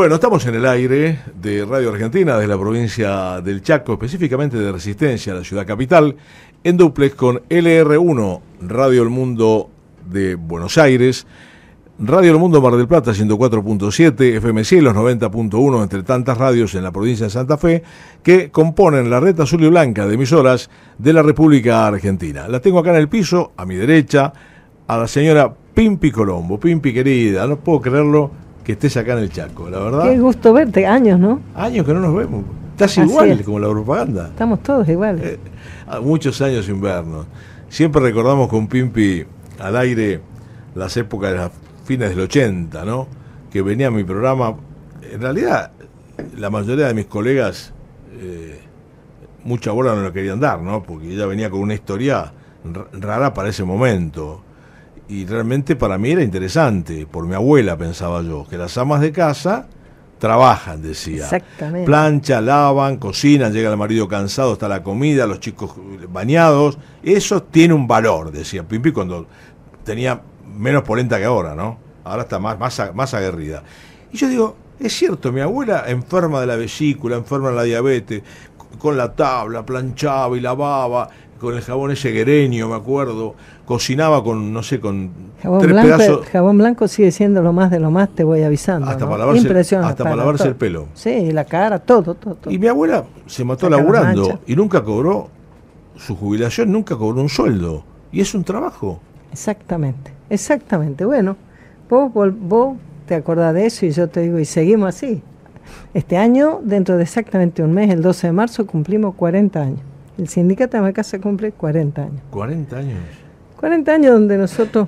Bueno, estamos en el aire de Radio Argentina, de la provincia del Chaco, específicamente de Resistencia, la ciudad capital, en duplex con LR1, Radio El Mundo de Buenos Aires, Radio El Mundo Mar del Plata 104.7, FM Cielos 90.1, entre tantas radios en la provincia de Santa Fe, que componen la red azul y blanca de emisoras de la República Argentina. La tengo acá en el piso, a mi derecha, a la señora Pimpi Colombo. Pimpi querida, no puedo creerlo que estés acá en el Chaco, la verdad. Qué gusto verte, años, ¿no? Años que no nos vemos. Estás igual como la propaganda. Estamos todos iguales. Eh, muchos años sin vernos. Siempre recordamos con Pimpi al aire las épocas de las fines del 80, ¿no? Que venía a mi programa. En realidad, la mayoría de mis colegas, eh, mucha bola no lo querían dar, ¿no? Porque ella venía con una historia rara para ese momento y realmente para mí era interesante, por mi abuela pensaba yo, que las amas de casa trabajan, decía. Exactamente. Plancha, lavan, cocinan, llega el marido cansado, está la comida, los chicos bañados. Eso tiene un valor, decía Pimpi cuando tenía menos polenta que ahora, ¿no? Ahora está más, más, más aguerrida. Y yo digo, es cierto, mi abuela enferma de la vesícula, enferma de la diabetes, con la tabla, planchaba y lavaba, con el jabón ese guereño, me acuerdo, cocinaba con, no sé, con jabón tres blanco, pedazos. Jabón blanco sigue siendo lo más de lo más, te voy avisando. Hasta para lavarse, hasta para lavarse el pelo. Sí, la cara, todo, todo, Y mi abuela se mató laburando y nunca cobró su jubilación, nunca cobró un sueldo. Y es un trabajo. Exactamente, exactamente. Bueno, vos, vos te acordás de eso y yo te digo, y seguimos así. Este año, dentro de exactamente un mes, el 12 de marzo, cumplimos 40 años. El sindicato de casa cumple 40 años. 40 años. 40 años donde nosotros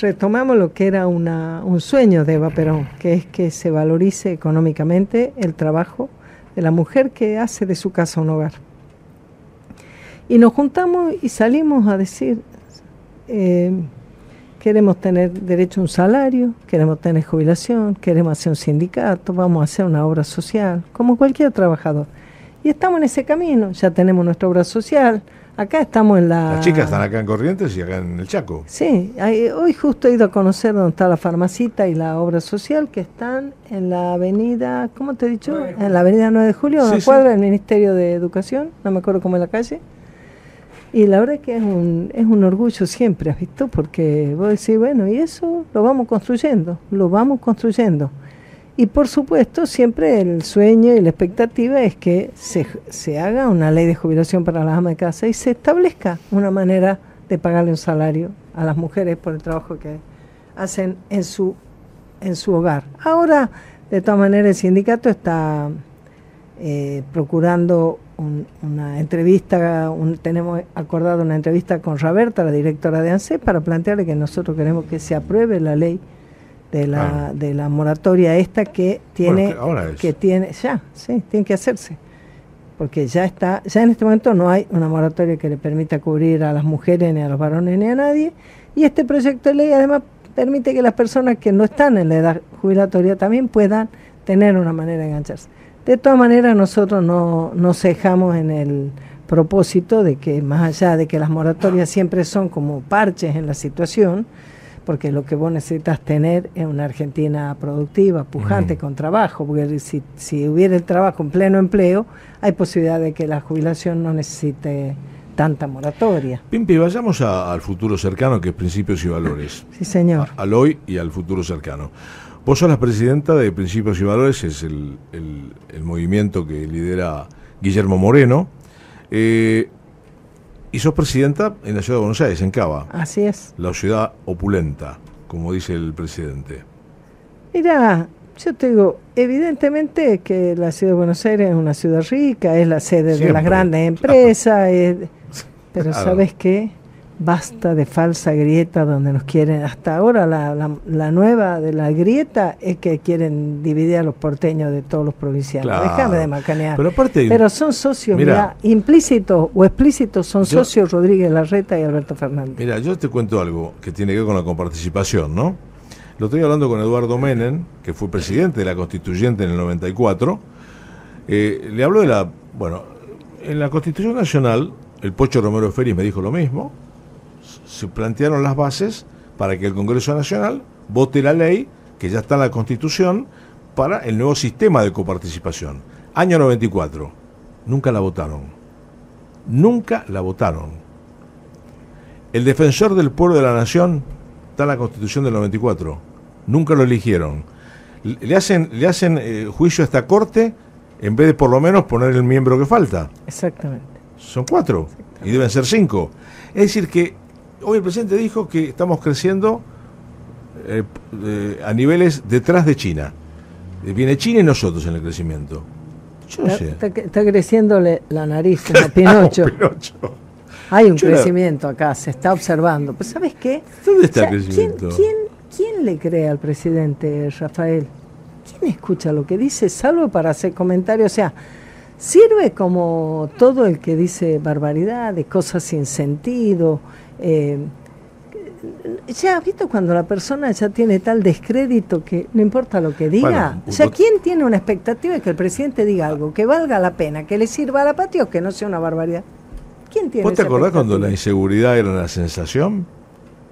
retomamos lo que era una, un sueño de Eva Perón, que es que se valorice económicamente el trabajo de la mujer que hace de su casa un hogar. Y nos juntamos y salimos a decir, eh, queremos tener derecho a un salario, queremos tener jubilación, queremos hacer un sindicato, vamos a hacer una obra social, como cualquier trabajador. Y estamos en ese camino, ya tenemos nuestra obra social, acá estamos en la... Las chicas están acá en Corrientes y acá en el Chaco. Sí, hoy justo he ido a conocer dónde está la farmacita y la obra social, que están en la avenida, ¿cómo te he dicho? En la avenida 9 de Julio, una cuadra del Ministerio de Educación, no me acuerdo cómo es la calle. Y la verdad es que es un, es un orgullo siempre, ¿has visto? Porque vos decís, bueno, y eso lo vamos construyendo, lo vamos construyendo. Y por supuesto, siempre el sueño y la expectativa es que se, se haga una ley de jubilación para las amas de casa y se establezca una manera de pagarle un salario a las mujeres por el trabajo que hacen en su, en su hogar. Ahora, de todas maneras, el sindicato está eh, procurando una entrevista, tenemos acordado una entrevista con Roberta, la directora de ANSE, para plantearle que nosotros queremos que se apruebe la ley de la, ah. de la moratoria esta que tiene, que tiene, ya, sí, tiene que hacerse. Porque ya está, ya en este momento no hay una moratoria que le permita cubrir a las mujeres, ni a los varones, ni a nadie. Y este proyecto de ley además permite que las personas que no están en la edad jubilatoria también puedan tener una manera de engancharse. De todas maneras, nosotros no nos dejamos en el propósito de que más allá de que las moratorias siempre son como parches en la situación, porque lo que vos necesitas tener es una Argentina productiva, pujante, con trabajo, porque si, si hubiera el trabajo en pleno empleo, hay posibilidad de que la jubilación no necesite tanta moratoria. Pimpi, vayamos al futuro cercano, que es Principios y Valores. Sí, señor. al hoy y al futuro cercano. Vos sos la presidenta de Principios y Valores, es el, el, movimiento que lidera Guillermo Moreno. Eh, y sos presidenta en la ciudad de Buenos Aires, en Cava. Así es. La ciudad opulenta, como dice el presidente. Mira, yo te digo, evidentemente que la ciudad de Buenos Aires es una ciudad rica, es la sede de las grandes empresas, pero ¿sabes qué? Basta de falsa grieta donde nos quieren, hasta ahora la, la, nueva de la grieta es que quieren dividir a los porteños de todos los provinciales. Déjame de macanear. Pero, aparte, Pero son socios, mira, implícitos o explícitos son socios Rodríguez Larreta y Alberto Fernández. Mira, yo te cuento algo que tiene que ver con la comparticipación, ¿no? Lo estoy hablando con Eduardo Menem, que fue presidente de la constituyente en el 94. Eh, le hablo de la, bueno, en la Constitución Nacional, el Pocho Romero Félix me dijo lo mismo, se plantearon las bases para que el Congreso Nacional vote la ley, que ya está en la Constitución, para el nuevo sistema de coparticipación. Año 94. Nunca la votaron. Nunca la votaron. El defensor del pueblo de la nación está en la constitución del 94. Nunca lo eligieron. Le hacen, le hacen eh, juicio a esta corte en vez de por lo menos poner el miembro que falta. Exactamente. Son cuatro y deben ser cinco. Es decir, que hoy el presidente dijo que estamos creciendo eh, eh, a niveles detrás de China. Viene China y nosotros en el crecimiento. Yo no sé. Está, creciéndole la nariz a Pinocho. Hay un crecimiento acá, se está observando. Pues ¿sabes qué? ¿Dónde está el crecimiento? ¿quién, ¿Quién le cree al presidente Rafael? ¿Quién escucha lo que dice, salvo para hacer comentarios? O sea, sirve como todo el que dice barbaridades, cosas sin sentido. Eh, ya has visto cuando la persona ya tiene tal descrédito que no importa lo que diga. o sea, ¿quién tiene una expectativa de que el presidente diga algo que valga la pena, que le sirva a la patria o que no sea una barbaridad? ¿Quién tiene ¿Vos te acordás cuando la inseguridad era una sensación?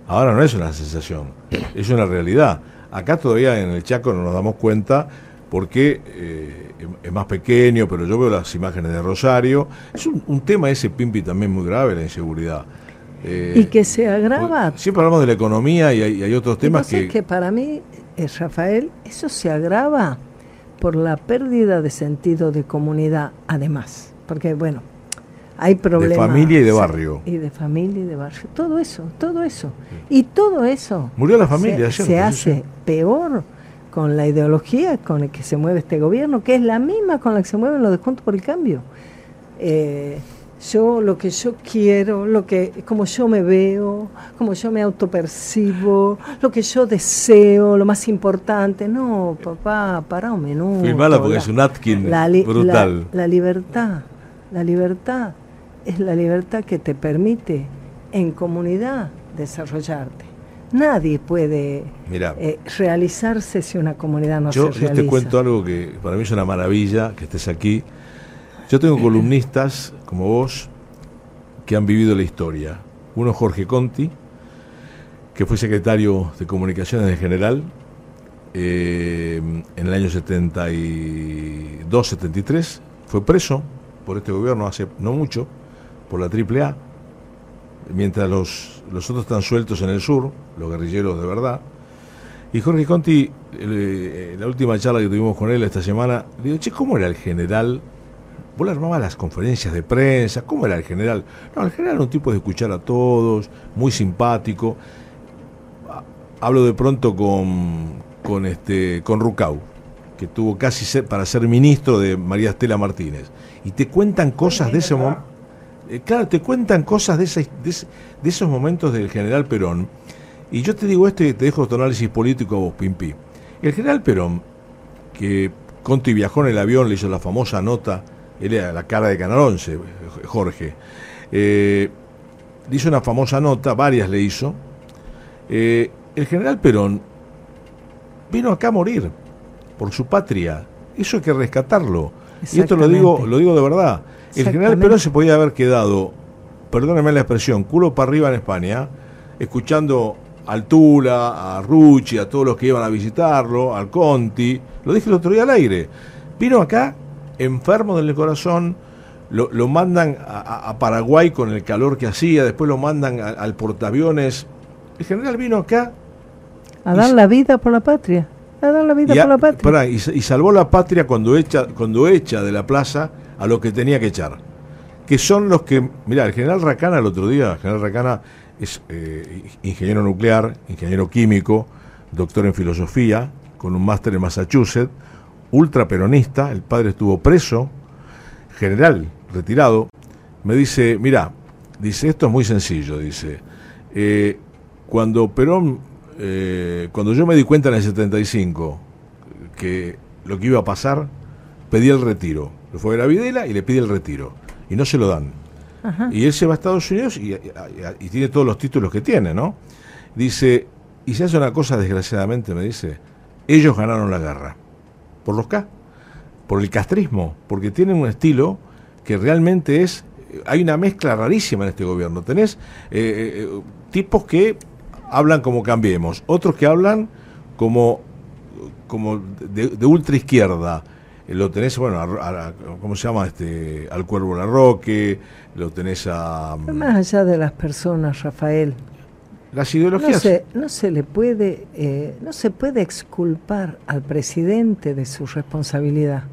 Ahora no es una sensación, es una realidad. Acá todavía en el Chaco no nos damos cuenta porque eh, es más pequeño, pero yo veo las imágenes de Rosario. Es un, tema ese Pimpi también muy grave, la inseguridad. Eh, y que se agrava. Siempre hablamos de la economía y hay, otros temas que... que para mí, eh, Rafael, eso se agrava por la pérdida de sentido de comunidad, además. Porque, bueno, hay problemas. De familia y de barrio. Y de familia y de barrio. Todo eso, todo eso. Y todo eso. Murió la familia, Se, se hace peor con la ideología con la que se mueve este gobierno, que es la misma con la que se mueven los descuentos por el cambio. Eh, yo lo que yo quiero, lo que como yo me veo, como yo me autopercibo, lo que yo deseo, lo más importante. No, papá, para un minuto. Filmala porque es un Atkin brutal. la libertad, la libertad es la libertad que te permite en comunidad desarrollarte. Nadie puede eh, realizarse si una comunidad no se realiza. Yo te cuento algo que para mí es una maravilla que estés aquí. Yo tengo columnistas como vos que han vivido la historia. Uno Jorge Conti, que fue secretario de Comunicaciones en general eh, en el año 72-73. Fue preso por este gobierno hace no mucho por la AAA, mientras los, los otros están sueltos en el sur, los guerrilleros de verdad. Y Jorge Conti, en la última charla que tuvimos con él esta semana, le digo, che, ¿cómo era el general? Vos le armabas las conferencias de prensa, ¿cómo era el general? No, el general era un tipo de escuchar a todos, muy simpático. Hablo de pronto con, con, este, con Rucau, que tuvo casi para ser ministro de María Estela Martínez. Y te cuentan cosas de ese momento eh, claro, te cuentan cosas de, de, esos momentos del general Perón. Y yo te digo esto y te dejo tu análisis político a vos, Pimpi. El general Perón, que Conti viajó en el avión, le hizo la famosa nota, él era la cara de Canal 11, Jorge, eh, le hizo una famosa nota, varias le hizo. Eh, el general Perón vino acá a morir por su patria. Eso hay que rescatarlo. Y esto lo digo, lo digo de verdad. El general Perón se podía haber quedado, perdóneme la expresión, culo para arriba en España, escuchando al Tula, a Rucci, a todos los que iban a visitarlo, al Conti. Lo dije el otro día al aire. Vino acá, enfermo del corazón, lo, mandan a, Paraguay con el calor que hacía, después lo mandan al portaaviones. El general vino acá. A dar la vida por la patria. A dar la vida por la patria. y, y, salvó la patria cuando echa, cuando echa de la plaza a lo que tenía que echar. Que son los que, mira, el general Racana el otro día, el general Racana es eh, ingeniero nuclear, ingeniero químico, doctor en filosofía, con un máster en Massachusetts, ultraperonista, el padre estuvo preso, general, retirado, me dice, mira, dice, esto es muy sencillo, dice, eh, cuando Perón, eh, cuando yo me di cuenta en el 75 que lo que iba a pasar, pedí el retiro. Lo fue a la Videla y le pide el retiro. Y no se lo dan. Y él se va a Estados Unidos y, tiene todos los títulos que tiene, ¿no? Dice, y se hace una cosa desgraciadamente, me dice, ellos ganaron la guerra. Por los K, por el castrismo, porque tienen un estilo que realmente es, hay una mezcla rarísima en este gobierno. Tenés eh, eh, tipos que hablan como cambiemos, otros que hablan como como de, ultra izquierda. Lo tenés, bueno, a, ¿cómo se llama? este Al Cuervo Larroque, lo tenés a... Más allá de las personas, Rafael, las ideologías. No se, no se le puede, eh, no se puede exculpar al presidente de su responsabilidad.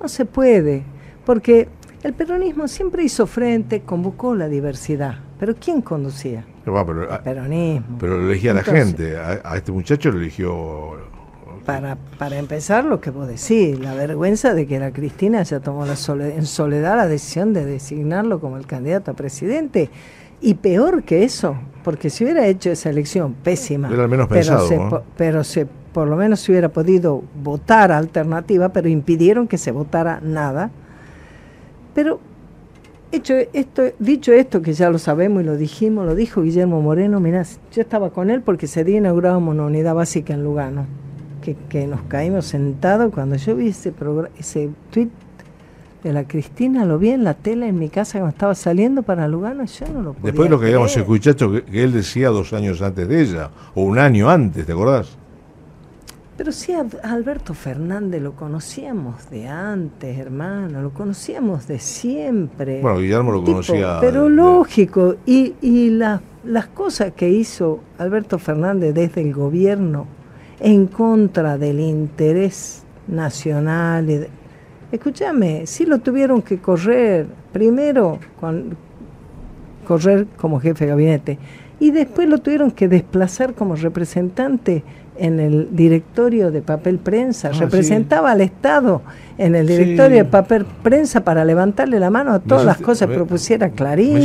No se puede, porque el peronismo siempre hizo frente, convocó la diversidad. Pero ¿quién conducía? pero, el ah, peronismo. Pero lo elegía la gente. A, este muchacho lo eligió. Para, para empezar, lo que vos decís, la vergüenza de que la Cristina ya tomó la en soledad la decisión de designarlo como el candidato a presidente y peor que eso, porque si hubiera hecho esa elección pésima, pero, se, pero se, por lo menos se hubiera podido votar alternativa, pero impidieron que se votara nada. Pero hecho esto, dicho esto, que ya lo sabemos y lo dijimos, lo dijo Guillermo Moreno, mirá, yo estaba con él porque ese día inaugurábamos una unidad básica en Lugano, que, que nos caímos sentados cuando yo vi ese, ese tweet de la Cristina, lo vi en la tele en mi casa cuando estaba saliendo para Lugano y yo no lo podía Después de lo que habíamos escuchado que, él decía dos años antes de ella, o un año antes, ¿te acordás? Pero sí, a Alberto Fernández lo conocíamos de antes, hermano, lo conocíamos de siempre. Bueno, Guillermo lo conocía. Pero lógico, y, y las cosas que hizo Alberto Fernández desde el gobierno en contra del interés nacional y Escúchame, sí lo tuvieron que correr, primero con, correr como jefe de gabinete, y después lo tuvieron que desplazar como representante en el directorio de papel prensa, ah, representaba al Estado en el directorio de papel prensa para levantarle la mano a todas las cosas que propusiera Clarín.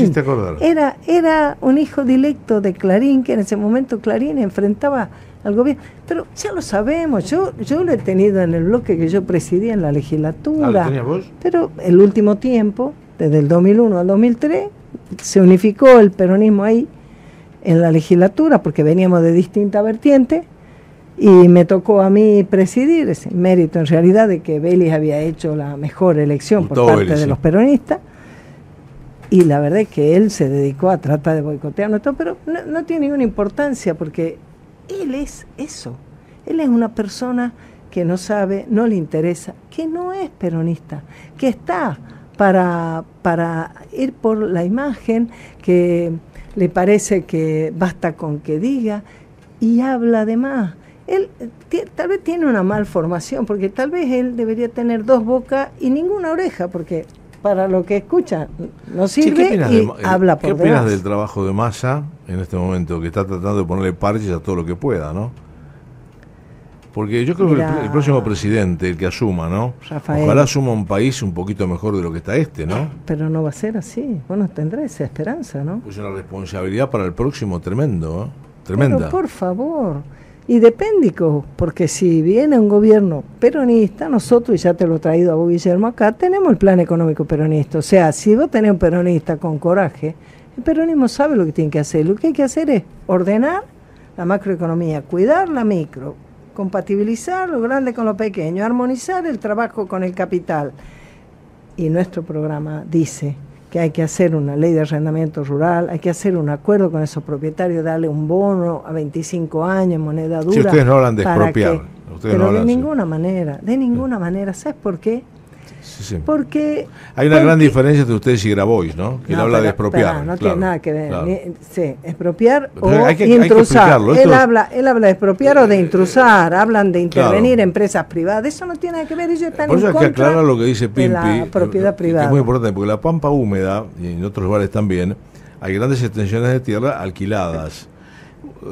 Era, era un hijo directo de Clarín, que en ese momento Clarín enfrentaba al gobierno. Pero ya lo sabemos, yo, yo lo he tenido en el bloque que yo presidía en la legislatura. Ah, vos? Pero el último tiempo, desde el 2001 al 2003, se unificó el peronismo ahí en la legislatura porque veníamos de distintas vertientes y me tocó a mí presidir ese mérito en realidad de que Vélez había hecho la mejor elección por parte de los peronistas y la verdad es que él se dedicó a tratar de boicotearnos pero no, no tiene ninguna importancia porque él es eso. Él es una persona que no sabe, no le interesa, que no es peronista, que está para, para ir por la imagen, que le parece que basta con que diga y habla de más. Él tal vez tiene una malformación, porque tal vez él debería tener dos bocas y ninguna oreja, porque para lo que escucha no sirve y eh, habla por ¿Qué opinas del trabajo de Massa en este momento, que está tratando de ponerle parches a todo lo que pueda, ¿no? Porque yo creo que el, próximo presidente, el que asuma, ¿no? Ojalá asuma un país un poquito mejor de lo que está este, ¿no? Pero no va a ser así. Bueno, tendrá esa esperanza, ¿no? Pues una responsabilidad para el próximo tremendo, ¿eh? Tremenda. Pero por favor. Y depende, porque si viene un gobierno peronista, nosotros, y ya te lo he traído a vos, Guillermo, acá tenemos el plan económico peronista. O sea, si vos tenés un peronista con coraje, el peronismo sabe lo que tiene que hacer. Lo que hay que hacer es ordenar la macroeconomía, cuidar la micro, compatibilizar lo grande con lo pequeño, armonizar el trabajo con el capital. Y nuestro programa dice que hay que hacer una ley de arrendamiento rural, hay que hacer un acuerdo con esos propietarios, darle un bono a 25 años, moneda dura. Si ustedes no hablan de expropiar. pero de ninguna manera, de ninguna manera. ¿Sabes por qué? Porque hay una gran diferencia entre ustedes y Grabois, ¿no? Que él habla de expropiar. no tiene nada que ver. sí, expropiar o intrusar. él habla, él habla de expropiar o de intrusar. Hablan de intervenir empresas privadas. Eso no tiene nada que ver. Ellos están Por eso en hay que aclarar lo que dice Pimpi. la propiedad privada. es muy importante porque la pampa húmeda y en otros lugares también hay grandes extensiones de tierra alquiladas.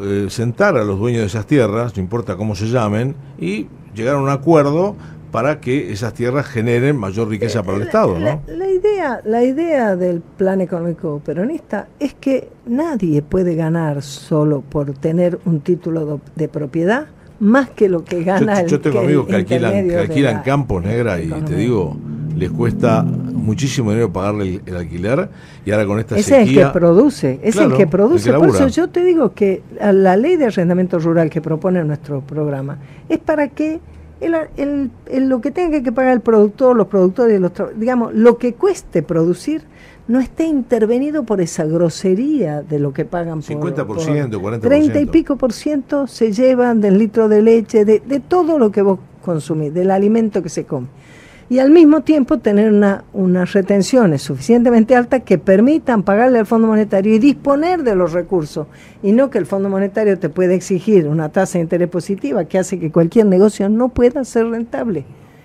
Eh, sentar a los dueños de esas tierras, no importa cómo se llamen, y llegar a un acuerdo para que esas tierras generen mayor riqueza para el Estado. ¿no? La, idea, la idea del plan económico peronista es que nadie puede ganar solo por tener un título de, propiedad más que lo que gana yo, yo tengo amigos que alquilan, que alquilan campos negra y te digo, les cuesta muchísimo dinero pagarle el, alquiler y ahora con esta Ese es el que produce, es el que produce. Por eso yo te digo que la ley de arrendamiento rural que propone nuestro programa es para que el, lo que tenga que pagar el productor, los productores, los, digamos, lo que cueste producir, no esté intervenido por esa grosería de lo que pagan 50%, por 40%. 30 y pico por ciento se llevan del litro de leche, de, de todo lo que vos consumís, del alimento que se come y al mismo tiempo tener una, unas retenciones suficientemente altas que permitan pagarle al Fondo Monetario y disponer de los recursos, y no que el Fondo Monetario te pueda exigir una tasa de interés positiva que hace que cualquier negocio no pueda ser rentable.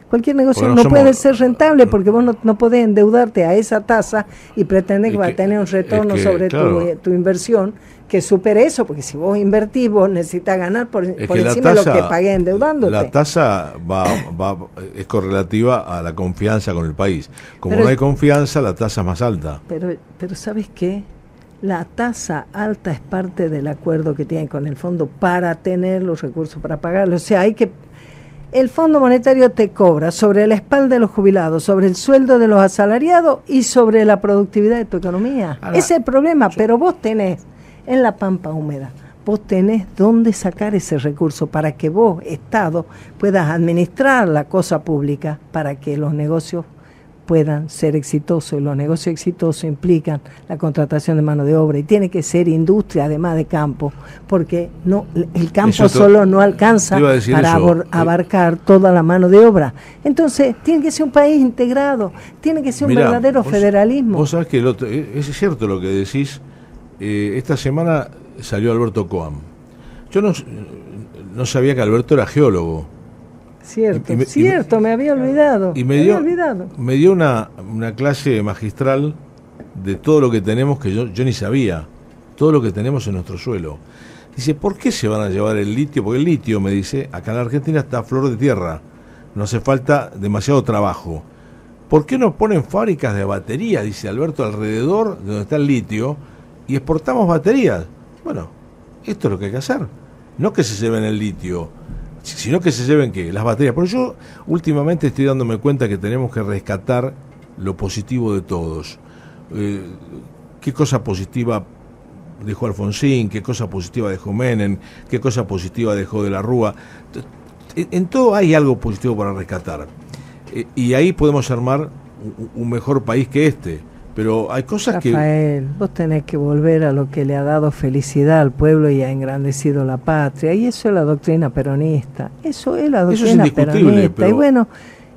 Cualquier negocio no, puede ser rentable porque vos no, no podés endeudarte a esa tasa y pretender que va a tener un retorno sobre tu, eh, tu inversión que supere eso, porque si vos invertís, vos necesitas ganar por, encima de lo que pagué endeudándote. La tasa va, va, es correlativa a la confianza con el país. Como no hay confianza, la tasa es más alta. Pero, pero ¿sabes qué? La tasa alta es parte del acuerdo que tienen con el fondo para tener los recursos para pagarlo. O sea, hay que... El Fondo Monetario te cobra sobre la espalda de los jubilados, sobre el sueldo de los asalariados y sobre la productividad de tu economía. Ese es el problema, pero vos tenés en la pampa húmeda. Vos tenés dónde sacar ese recurso para que vos, Estado, puedas administrar la cosa pública para que los negocios puedan ser exitosos. Y los negocios exitosos implican la contratación de mano de obra y tiene que ser industria además de campo, porque no el campo solo no alcanza para abarcar toda la mano de obra. Entonces, tiene que ser un país integrado, tiene que ser un verdadero federalismo. Vos sabés que es cierto lo que decís eh, esta semana salió Alberto Coam. Yo no, no sabía que Alberto era geólogo. Cierto, cierto, me, había olvidado. Y me, dio, me dio una, una, clase magistral de todo lo que tenemos que yo, yo ni sabía, todo lo que tenemos en nuestro suelo. Dice, ¿por qué se van a llevar el litio? Porque el litio, me dice, acá en la Argentina está a flor de tierra, no hace falta demasiado trabajo. ¿Por qué no ponen fábricas de baterías, dice Alberto, alrededor de donde está el litio? Y exportamos baterías. Bueno, esto es lo que hay que hacer. No que se lleven el litio, sino que se lleven ¿qué? las baterías. Pero yo últimamente estoy dándome cuenta que tenemos que rescatar lo positivo de todos. Eh, ¿Qué cosa positiva dejó Alfonsín? ¿Qué cosa positiva dejó Menem? ¿Qué cosa positiva dejó de la Rúa? En todo hay algo positivo para rescatar. Eh, y ahí podemos armar un mejor país que este pero hay cosas que... Rafael, vos tenés que volver a lo que le ha dado felicidad al pueblo y ha engrandecido la patria. Y eso es la doctrina peronista. Eso es la doctrina peronista. Y bueno,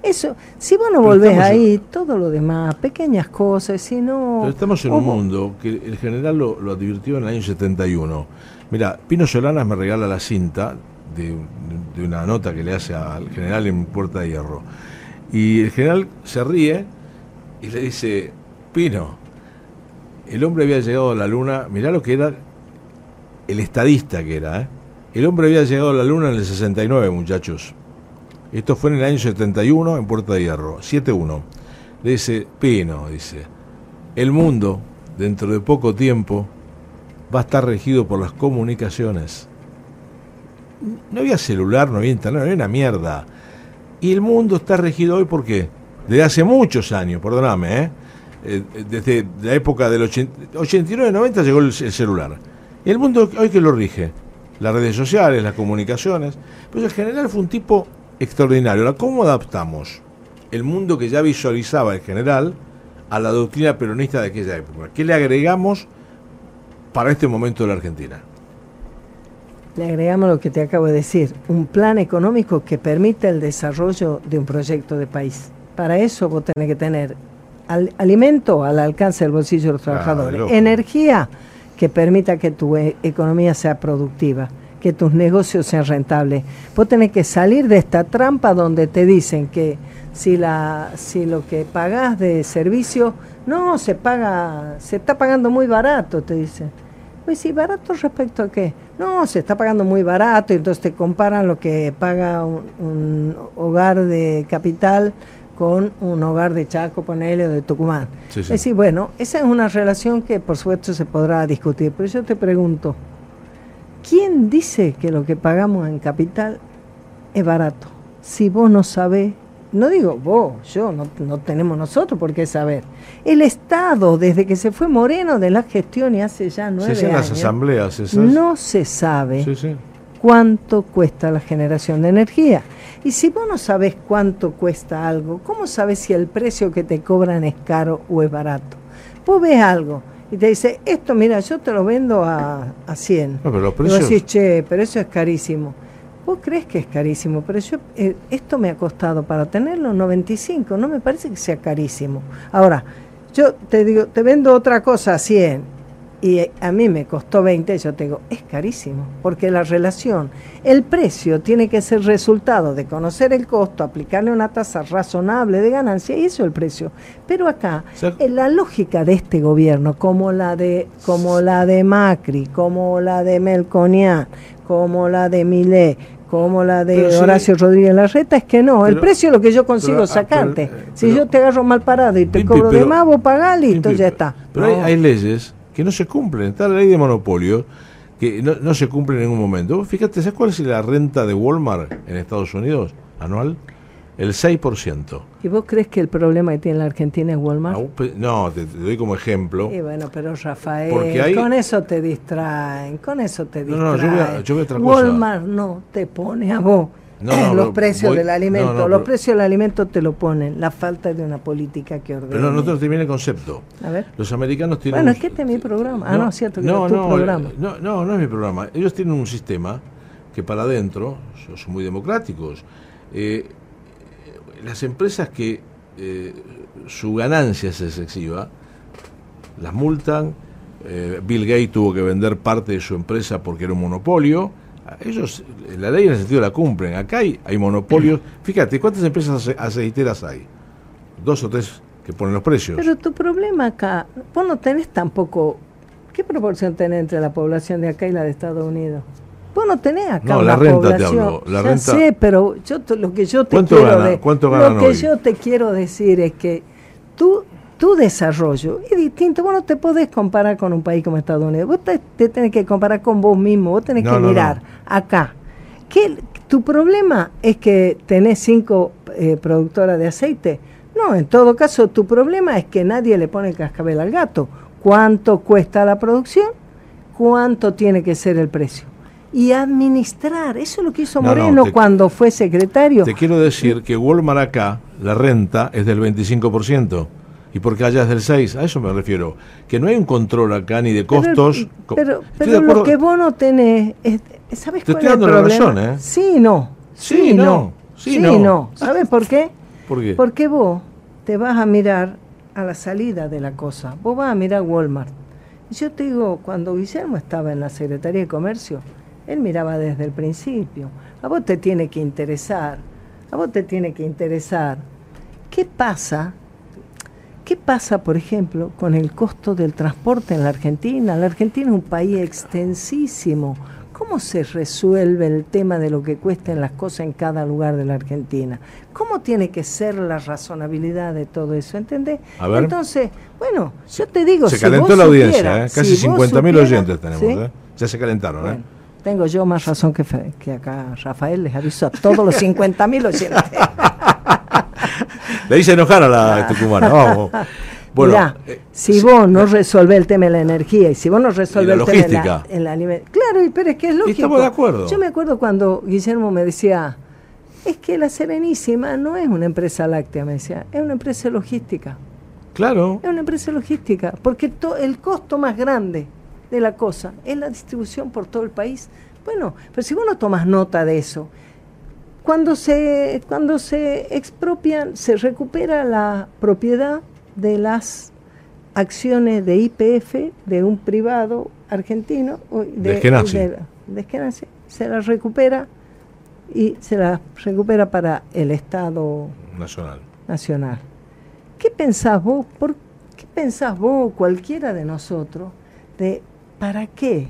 eso, si vos no volvés ahí, todo lo demás, pequeñas cosas, si no... Pero estamos en un mundo que el general lo, lo, advirtió en el año 71. Mira, Pino Solanas me regala la cinta de, de una nota que le hace al general en Puerta de Hierro. Y el general se ríe y le dice, Pino, el hombre había llegado a la luna, mirá lo que era el estadista que era, ¿eh? El hombre había llegado a la luna en el 69, muchachos. Esto fue en el año 71 en Puerta de Hierro, 7-1. Le dice, Pino, dice, el mundo, dentro de poco tiempo, va a estar regido por las comunicaciones. No había celular, no había internet, no había una mierda. Y el mundo está regido hoy por qué? Desde hace muchos años, perdóname, ¿eh? Eh, desde la época del 89-90 llegó el, celular. Y el mundo hoy que lo rige, las redes sociales, las comunicaciones. Pues el general fue un tipo extraordinario. Ahora, ¿cómo adaptamos el mundo que ya visualizaba el general a la doctrina peronista de aquella época? ¿Qué le agregamos para este momento de la Argentina? Le agregamos lo que te acabo de decir, un plan económico que permita el desarrollo de un proyecto de país. Para eso vos tenés que tener alimento al alcance del bolsillo de los trabajadores, energía que permita que tu e, economía sea productiva, que tus negocios sean rentables. Vos tenés que salir de esta trampa donde te dicen que si la si lo que pagás de servicio no se paga, se está pagando muy barato, te dicen. Pues sí, barato respecto a qué? No, se está pagando muy barato, y entonces te comparan lo que paga un hogar de capital con un hogar de Chaco, ponele, o de Tucumán. Es decir, bueno, esa es una relación que por supuesto se podrá discutir, pero yo te pregunto, ¿quién dice que lo que pagamos en capital es barato? Si vos no sabés, no digo vos, yo, no, no tenemos nosotros por qué saber. El Estado, desde que se fue Moreno de la gestión y hace ya nueve años, las asambleas no se sabe cuánto cuesta la generación de energía. Y si vos no sabes cuánto cuesta algo, ¿cómo sabes si el precio que te cobran es caro o es barato? después ves algo y te dice, esto mira, yo te lo vendo a, a 100. No, pero los Y precios... vos decís, che, pero eso es carísimo. Vos crees que es carísimo, pero yo, eh, esto me ha costado para tenerlo 95, no me parece que sea carísimo. Ahora, yo te digo, te vendo otra cosa a 100 y a mí me costó 20, yo te digo, es carísimo, porque la relación, el precio tiene que ser resultado de conocer el costo, aplicarle una tasa razonable de ganancia y eso es el precio. Pero acá, en la lógica de este gobierno, como la de, como la de Macri, como la de Melconian, como la de Millet, como la de Pero sí. Horacio Rodríguez Larreta, es que no, el precio es lo que yo consigo pero, ah, sacarte. pero, eh, si yo te agarro mal parado y te Pimpi, cobro de más, vos pagás, listo, Pimpi, ya está. Pero No. hay, hay leyes que no se cumplen. Está la ley de monopolio que no, no se cumple en ningún momento. Fíjate, ¿sabes cuál es la renta de Walmart en Estados Unidos anual? El 6%. ¿Y vos crees que el problema que tiene la Argentina es Walmart? No, te, te doy como ejemplo. Y bueno, pero Rafael, Porque hay- con eso te distraen, con eso te No, distraen. no, yo voy a- yo voy a otra cosa. Walmart no te pone a vos No, no, los precios voy- del alimento. no, los pero- precios del alimento te lo ponen, la falta de una política que ordene. Pero no, no te termina el concepto. A ver. Los americanos tienen... Bueno, un- es que este es mi programa. Ah, no, es cierto que no, es tu no, programa. No, no, no es mi programa. Ellos tienen un sistema que para adentro son, son muy democráticos. Eh, las empresas que eh, su ganancia es excesiva, las multan. eh, Bill Gates tuvo que vender parte de su empresa porque era un monopolio. Ellos, la ley en ese sentido la cumplen. Acá hay, hay monopolios. Fíjate, ¿cuántas empresas ace- aceiteras hay? Dos o tres que ponen los precios. Pero tu problema acá, vos no tenés tampoco. ¿Qué proporción tenés entre la población de acá y la de Estados Unidos? Vos no tenés acá No, una la renta te población. hablo, la Ya renta- sé, pero yo te- lo que yo te ¿Cuánto quiero gana- de- cuánto lo que hoy? yo te quiero decir es que tú tu desarrollo es distinto. Vos no te podés comparar con un país como Estados Unidos. Vos te, te tenés que comparar con vos mismo. Vos tenés No, que no, mirar no. acá. ¿Qué, ¿Tu problema es que tenés cinco eh, productoras de aceite? No, en todo caso, tu problema es que nadie le pone el cascabel al gato. ¿Cuánto cuesta la producción? ¿Cuánto tiene que ser el precio? Y administrar, eso es lo que hizo No, no, Moreno te- cuando fue secretario. Te quiero decir que Walmart acá, la renta es del 25%. Y porque allá es del 6%, a eso me refiero. Que no hay un control acá ni de costos. Co- Pero, pero de lo que vos no tenés, es- ¿sabes Te cuál estoy es el dando la problema? razón, ¿eh? Sí, no. Sí, Sí, no. no. Sí, Sí, no. no. ¿Sabes por qué? ¿Por qué? Porque vos te vas a mirar a la salida de la cosa. Vos vas a mirar Walmart. Y yo te digo, cuando Guillermo estaba en la Secretaría de Comercio, él miraba desde el principio. A vos te tiene que interesar. A vos te tiene que interesar. ¿Qué pasa? ¿Qué pasa, por ejemplo, con el costo del transporte en la Argentina? La Argentina es un país extensísimo. ¿Cómo se resuelve el tema de lo que cuesten las cosas en cada lugar de la Argentina? ¿Cómo tiene que ser la razonabilidad de todo eso? ¿Entendés? A ver. Entonces, bueno, yo te digo, se calentó la audiencia, ¿eh? casi si vos 50.000 supieras- oyentes tenemos. ¿sí? ¿eh? Ya se calentaron. Bueno, ¿eh? tengo yo más razón que, que acá Rafael, les aviso a todos los 50.000 oyentes. Le hice enojar a la tucumana. Vamos. Bueno, Mirá, eh, si vos no resolvés el tema de la energía y si vos no resolvés el tema de la, en la Claro, pero es que es lógico. estamos de acuerdo. Yo me acuerdo cuando Guillermo me decía, es que la Serenísima no es una empresa láctea, me decía, es una empresa logística. claro. Es una empresa logística, porque to- el costo más grande de la cosa es la distribución por todo el país. Bueno, pero si vos no tomas nota de eso, cuando se, cuando se expropian, se recupera la propiedad de las acciones de IPF de un privado argentino, De Eskenazi. de- de Eskenazi, se la recupera y se la recupera para el Estado Nacional. nacional. ¿Qué pensás vos? ¿Por qué pensás vos, cualquiera de nosotros, de para qué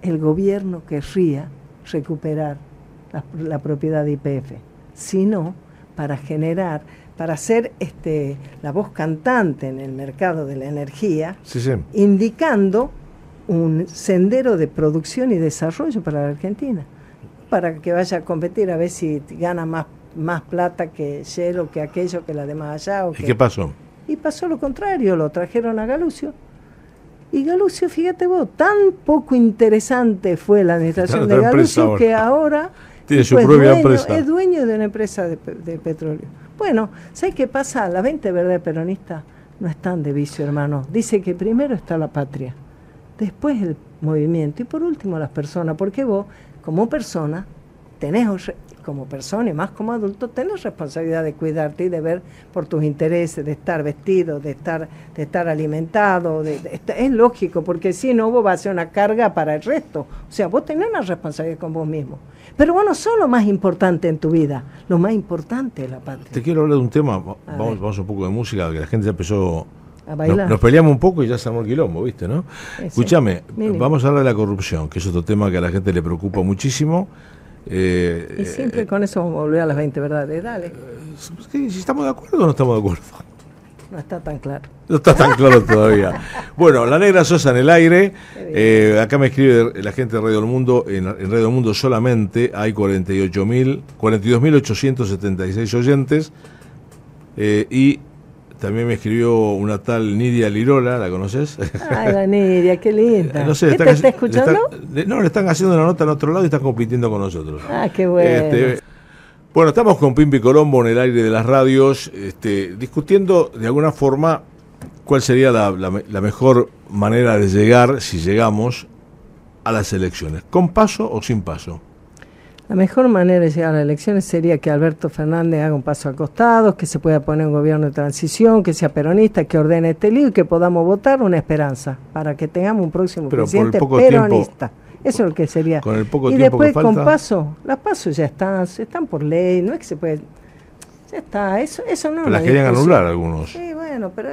el gobierno querría recuperar la, la propiedad de IPF? Sino para generar, para ser este, la voz cantante en el mercado de la energía, Sí, sí. indicando un sendero de producción y desarrollo para la Argentina, para que vaya a competir a ver si gana más, más plata que Shell o que aquello que la de más allá. O ¿Y que- qué pasó? y pasó lo contrario, lo trajeron a Galucio. Y Galucio, fíjate vos, tan poco interesante fue la administración de Galucio que ahora Tiene su es propia dueño- empresa. Es dueño de una empresa de, de petróleo. Bueno, ¿sabes qué pasa? La 20 verdad peronista no están de vicio, hermano. Dice que primero está la patria, después el movimiento y por último las personas, porque vos, como persona, tenés como persona y más como adulto, tenés responsabilidad de cuidarte y de ver por tus intereses, de estar vestido, de estar, de estar alimentado. es lógico, porque si no, vos vas a ser una carga para el resto. O sea, vos tenés una responsabilidad con vos mismo. Pero bueno, son lo más importante en tu vida. Lo más importante es la patria. Te quiero hablar de un tema, vamos, vamos un poco de música, que la gente ya empezó a bailar. Nos, peleamos un poco y ya se armó el quilombo, ¿viste? ¿no? Escúchame, vamos a hablar de la corrupción, que es otro tema que a la gente le preocupa muchísimo. Eh, y siempre eh, con eso vamos a volver a las 20 verdades. Dale. si estamos de acuerdo o no estamos de acuerdo. No está tan claro. No está tan claro todavía. bueno, la negra Sosa en el aire. Eh, acá me escribe la gente de Radio del Mundo. En, en Radio del Mundo solamente hay 48.000, 42.876 oyentes. y también me escribió una tal Nidia Lirola, ¿la conoces? Ay, la Nidia, qué linda. No sé, ¿Qué te está escuchando? no, le están haciendo una nota en otro lado y están compitiendo con nosotros. Ah, qué bueno. Este, bueno, estamos con Pimpi Colombo en el aire de las radios, este, discutiendo de alguna forma cuál sería la, la mejor manera de llegar, si llegamos, a las elecciones, con paso o sin paso. La mejor manera de llegar a las elecciones sería que Alberto Fernández haga un paso al costado, que se pueda poner un gobierno de transición, que sea peronista, que ordene este lío y que podamos votar una esperanza para que tengamos un próximo presidente peronista. Eso es lo que sería. Con el poco y tiempo después con paso, las pasos ya están, están por ley, no es que se puede. Ya está, eso, eso no. Pero las querían anular algunos. Sí, bueno, pero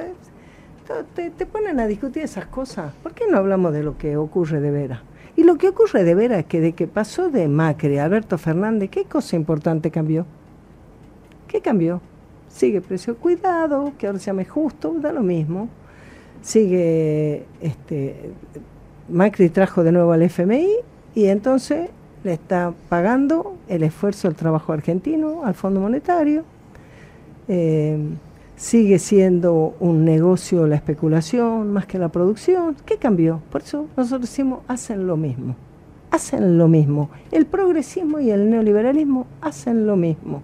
te, te ponen a discutir esas cosas. ¿Por qué no hablamos de lo que ocurre de veras? Y lo que ocurre de veras es que de que pasó de Macri a Alberto Fernández, ¿qué cosa importante cambió? ¿Qué cambió? Sigue precio cuidado, que ahora se llame justo, da lo mismo. Sigue, este, Macri trajo de nuevo al FMI y entonces le está pagando el esfuerzo del trabajo argentino al Fondo Monetario. Eh, sigue siendo un negocio la especulación más que la producción. ¿Qué cambió? Por eso nosotros decimos, hacen lo mismo. Hacen lo mismo. El progresismo y el neoliberalismo hacen lo mismo.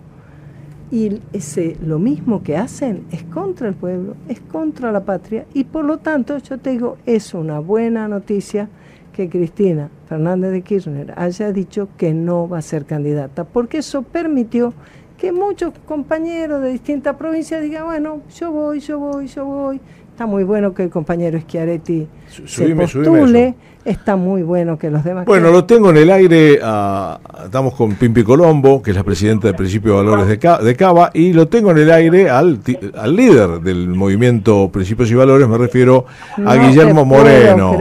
Y ese lo mismo que hacen es contra el pueblo, es contra la patria y por lo tanto yo te digo, es una buena noticia que Cristina Fernández de Kirchner haya dicho que no va a ser candidata, porque eso permitió que muchos compañeros de distintas provincias digan, bueno, yo voy, yo voy, yo voy. Está muy bueno que el compañero Schiaretti se postule, está muy bueno que los demás... Bueno, lo tengo en el aire, ah, estamos con Pimpi Colombo, que es la presidenta del Principio de Valores de, Cava, y lo tengo en el aire al, al líder del movimiento Principios y Valores, me refiero a Guillermo Moreno.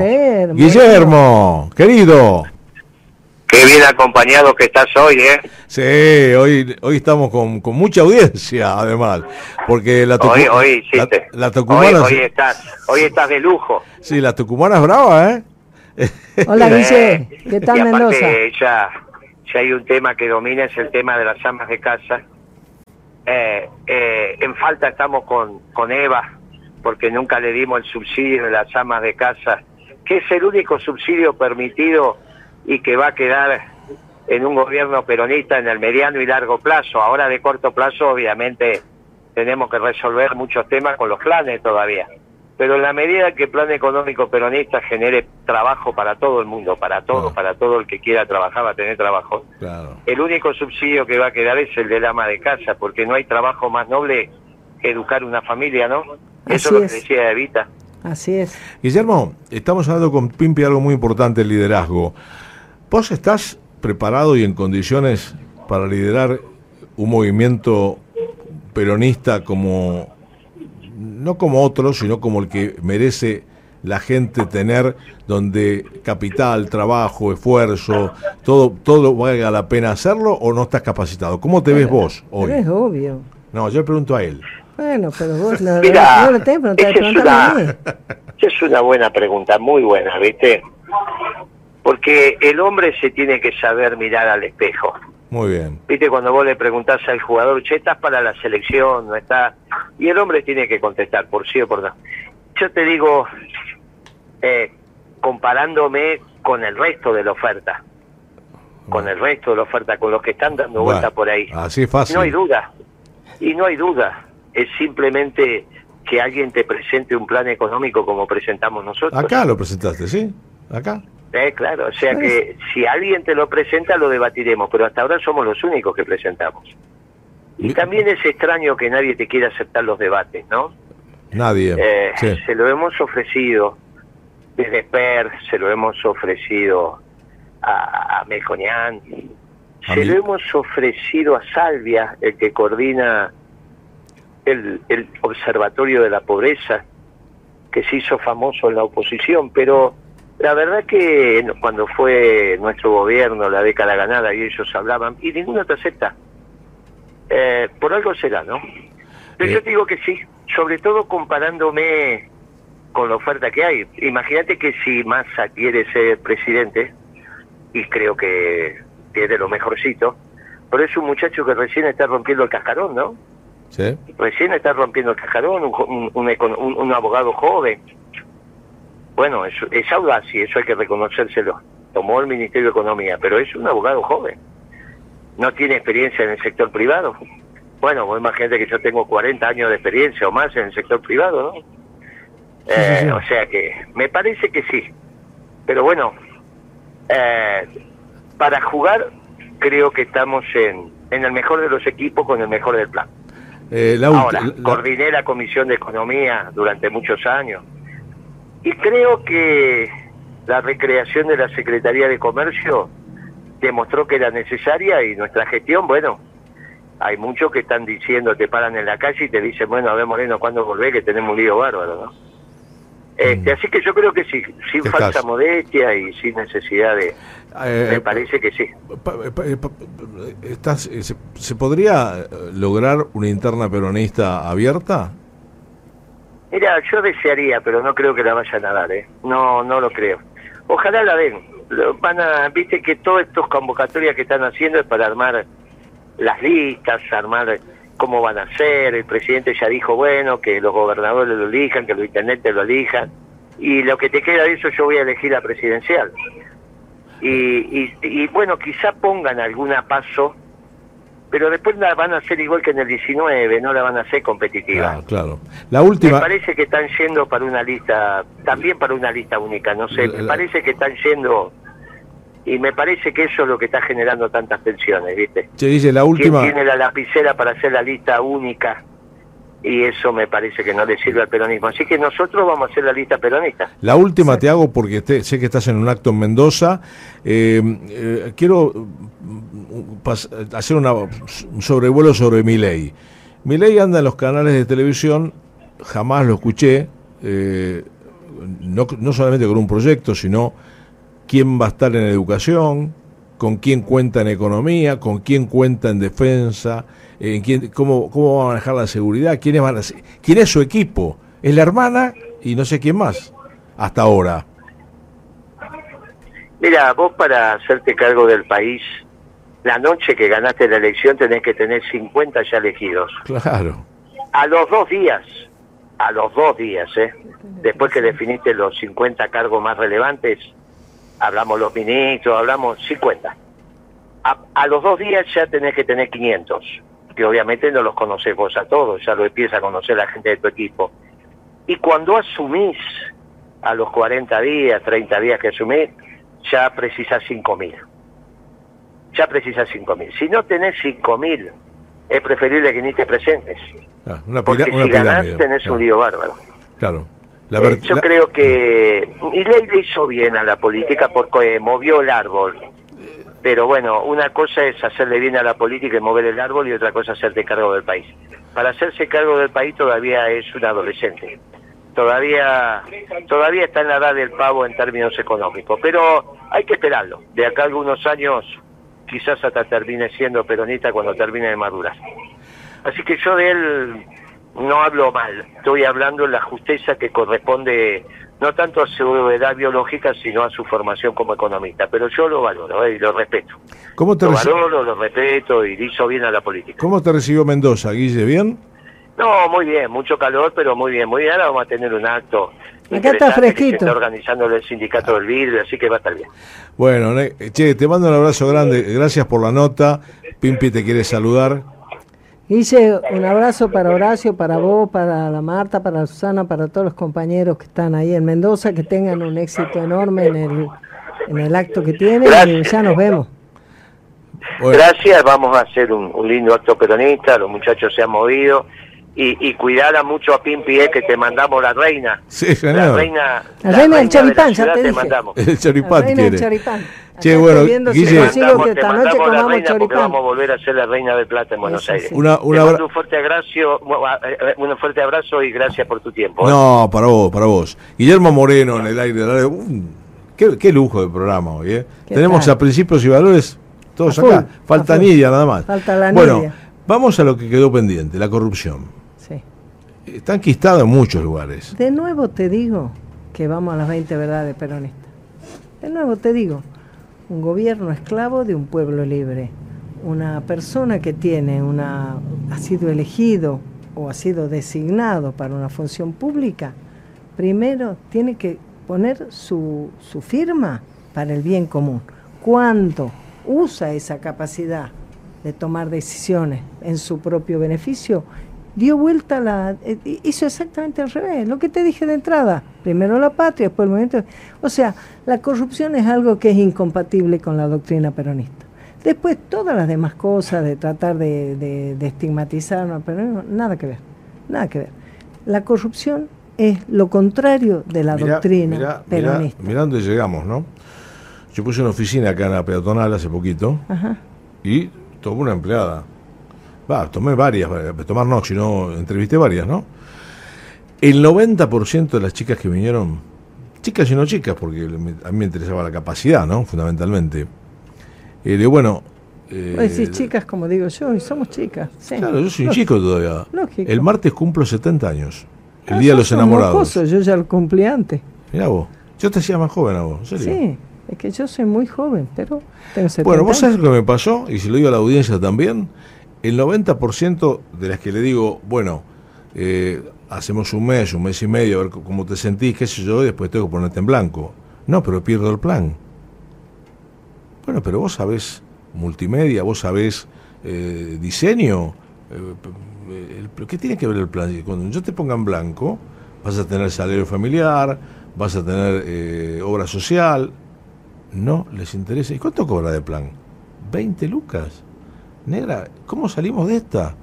Guillermo, querido. Qué bien acompañado que estás hoy, ¿eh? Sí, hoy, hoy estamos con, con mucha audiencia, además, porque la, hoy, hoy, sí, la, tucumana... Hoy, estás, hoy estás de lujo. Sí, la tucumana es brava, ¿eh? Hola, Guille, ¿qué tal, Mendoza? Ya, ya hay un tema que domina, es el tema de las amas de casa. Eh, eh, en falta estamos con, con Eva, porque nunca le dimos el subsidio de las amas de casa, que es el único subsidio permitido y que va a quedar en un gobierno peronista en el mediano y largo plazo. Ahora de corto plazo obviamente tenemos que resolver muchos temas con los planes todavía. Pero en la medida que el plan económico peronista genere trabajo para todo el mundo, para todo, para todo el que quiera trabajar va a tener trabajo, el único subsidio que va a quedar es el del ama de casa, porque no hay trabajo más noble que educar una familia, ¿no? Eso es lo que decía Evita. Así es. Guillermo, estamos hablando con Pimpi algo muy importante, el liderazgo. ¿Vos estás preparado y en condiciones para liderar un movimiento peronista como, no como otro, sino como el que merece la gente tener, donde capital, trabajo, esfuerzo, todo, todo valga la pena hacerlo o no estás capacitado? ¿Cómo te ves vos hoy? Es obvio. No, yo le pregunto a él. Bueno, pero vos no, lo tenés, pero a mí. Es una buena pregunta, muy buena, ¿viste? Porque el hombre se tiene que saber mirar al espejo. Muy bien. Viste, cuando vos le preguntás al jugador, che, estás para la selección, no está. Y el hombre tiene que contestar, por sí o por no. Yo te digo, eh, comparándome con el resto de la oferta, con el resto de la oferta, con los que están dando vuelta por ahí. Así fácil. No hay duda. Y no hay duda. Es simplemente que alguien te presente un plan económico como presentamos nosotros. Acá lo presentaste, ¿sí? Acá. Eh, claro, o sea que si alguien te lo presenta lo debatiremos, pero hasta ahora somos los únicos que presentamos. Y también es extraño que nadie te quiera aceptar los debates, ¿no? Nadie. Eh, se lo hemos ofrecido desde PER, se lo hemos ofrecido a, a Melconian, se lo hemos ofrecido a Salvia, el que coordina el, el Observatorio de la Pobreza, que se hizo famoso en la oposición, pero la verdad que cuando fue nuestro gobierno, la década ganada, y ellos hablaban, y ninguno te acepta. Eh, por algo será, ¿no? Pero yo eh. te digo que sí, sobre todo comparándome con la oferta que hay. Imagínate que si Massa quiere ser presidente, y creo que tiene lo mejorcito, pero es un muchacho que recién está rompiendo el cascarón, ¿no? Sí. Recién está rompiendo el cascarón, un, un, abogado joven. Bueno, es, es audaz y eso hay que reconocérselo. Tomó el Ministerio de Economía, pero es un abogado joven. No tiene experiencia en el sector privado. Bueno, vos imagínate que yo tengo 40 años de experiencia o más en el sector privado, ¿no? Eh, o sea que me parece que sí. Pero bueno, eh, para jugar creo que estamos en, en el mejor de los equipos con el mejor del plan. Eh, Ahora, coordiné la Comisión de Economía durante muchos años y creo que la recreación de la Secretaría de Comercio demostró que era necesaria y nuestra gestión, bueno, hay muchos que están diciendo, te paran en la calle y te dicen, bueno, a ver Moreno, ¿cuándo volvés? Que tenemos un lío bárbaro, ¿no? Este, mm. Así que yo creo que sí, sin falsa modestia y sin necesidad de... Eh, me parece que sí. Estás, eh, se, podría lograr una interna peronista abierta? Mira, yo desearía, pero no creo que la vayan a dar, ¿eh? No, no lo creo. Ojalá la den. Van a, viste que todas estas convocatorias que están haciendo es para armar las listas, armar cómo van a ser, el presidente ya dijo, bueno, que los gobernadores lo elijan, que los intendentes lo elijan, y lo que te queda de eso yo voy a elegir la presidencial. Y, y, bueno, quizá pongan alguna paso, pero después la van a hacer igual que en el 19, no la van a hacer competitiva. Ah, claro. La última... Me parece que están yendo para una lista, también para una lista única, no sé, me parece que están yendo y me parece que eso es lo que está generando tantas tensiones, ¿viste? Se dice la última... tiene la lapicera para hacer la lista única? Y eso me parece que no le sirve al peronismo. Así que nosotros vamos a hacer la lista peronista. La última te hago porque sé que estás en un acto en Mendoza. Eh, eh, quiero mm, hacer una, un sobrevuelo sobre mi ley. Mi ley anda en los canales de televisión, jamás lo escuché, eh, no, no solamente con un proyecto, sino quién va a estar en educación, con quién cuenta en economía, con quién cuenta en defensa, en quién, cómo, cómo va a manejar la seguridad, quiénes van a quién es su equipo. Es la hermana y no sé quién más, hasta ahora. Mira, vos para hacerte cargo del país, la noche que ganaste la elección tenés que tener 50 ya elegidos. Claro. A los dos días, a los dos días, ¿eh? después que definiste los 50 cargos más relevantes, hablamos los ministros, hablamos 50. A, los dos días ya tenés que tener 500, que obviamente no los conoces vos a todos, ya lo empieza a conocer la gente de tu equipo. Y cuando asumís a los 40 días, 30 días que asumís, ya precisas 5.000. Ya precisas 5.000. Si no tenés 5.000, es preferible que ni te presentes. Ah, Porque si ganás tenés un lío bárbaro. Claro. Eh, yo creo que ley le hizo bien a la política porque movió el árbol. Pero bueno, una cosa es hacerle bien a la política y mover el árbol y otra cosa hacerte cargo del país. Para hacerse cargo del país todavía es un adolescente. Todavía, todavía está en la edad del pavo en términos económicos. Pero hay que esperarlo. De acá a algunos años quizás hasta termine siendo peronista cuando termine de madurar. Así que yo de él no hablo mal, estoy hablando de la justicia que corresponde no tanto a su edad biológica, sino a su formación como economista. Pero yo lo valoro eh, y lo respeto. ¿Cómo te lo valoro, lo respeto y hizo bien a la política. ¿Cómo te recibió Mendoza, Guille? ¿Bien? No, muy bien, mucho calor, pero muy bien. Muy bien, ahora vamos a tener un acto. Acá está fresquito. está organizando el sindicato del vidrio, así que va a estar bien. Bueno, che, te mando un abrazo grande. Gracias por la nota. Pimpi te quiere saludar. Guille, un abrazo para Horacio, para vos, para la Marta, para Susana, para todos los compañeros que están ahí en Mendoza, que tengan un éxito enorme en el, en el acto que tienen y ya nos vemos. Gracias, vamos a hacer un, lindo acto peronista, los muchachos se han movido y, y cuidar a mucho a Pimpi, eh, que te mandamos la reina. Sí, La reina, la, reina del choripán, ya te, mandamos. El choripán la reina del choripán. Che, bueno, Guille, si que esta noche comamos choripán. Vamos a volver a ser la reina del plata en Buenos Aires. Una, una un fuerte abrazo, eh, un fuerte abrazo y gracias por tu tiempo. ¿eh? No, para vos, para vos. Guillermo Moreno en el aire, de qué, qué, lujo de programa hoy, ¿eh? Tenemos a principios y valores todos acá. Falta Nidia nada más. Falta la bueno, vamos a lo que quedó pendiente, la corrupción. Está enquistada en muchos lugares. De nuevo te digo que vamos a las 20 verdades peronistas. De nuevo te digo, un gobierno esclavo de un pueblo libre. Una persona que tiene una ha sido elegido o ha sido designado para una función pública, primero tiene que poner su, su firma para el bien común. Cuando usa esa capacidad de tomar decisiones en su propio beneficio, dio vuelta la eh, hizo exactamente al revés lo que te dije de entrada primero la patria después el movimiento. O sea la corrupción es algo que es incompatible con la doctrina peronista. Después todas las demás cosas de tratar de, de, estigmatizar pero nada que ver nada que ver. La corrupción es lo contrario de la doctrina peronista. mirá, dónde llegamos no yo puse una oficina acá en la peatonal hace poquito y tomó una empleada Va, tomé varias, tomar no, sino entrevisté varias, ¿no? El 90% de las chicas que vinieron, chicas y no chicas, porque a mí me interesaba la capacidad, ¿no? Fundamentalmente. Eh, de bueno. Eh, decís chicas, como digo yo, y somos chicas. Claro, yo soy un chico todavía. El martes cumplo 70 años, el ah, Día de los Enamorados. yo ya lo cumplí antes. Mirá vos, yo te hacía más joven a vos, ¿serio? Sí, es que yo soy muy joven, pero tengo 70 Bueno, vos sabés lo que me pasó, y si lo digo a la audiencia también, el 90% de las que le digo, bueno, eh, hacemos un mes, un mes y medio, a ver cómo te sentís, qué sé yo, después tengo que ponerte en blanco. No, pero pierdo el plan. Bueno, pero vos sabés multimedia, vos sabés eh, diseño. Eh, ¿Qué tiene que ver el plan? Cuando yo te ponga en blanco, vas a tener salario familiar, vas a tener obra social. No les interesa. ¿Y cuánto cobra de plan? 20 lucas negra, ¿cómo salimos de esta?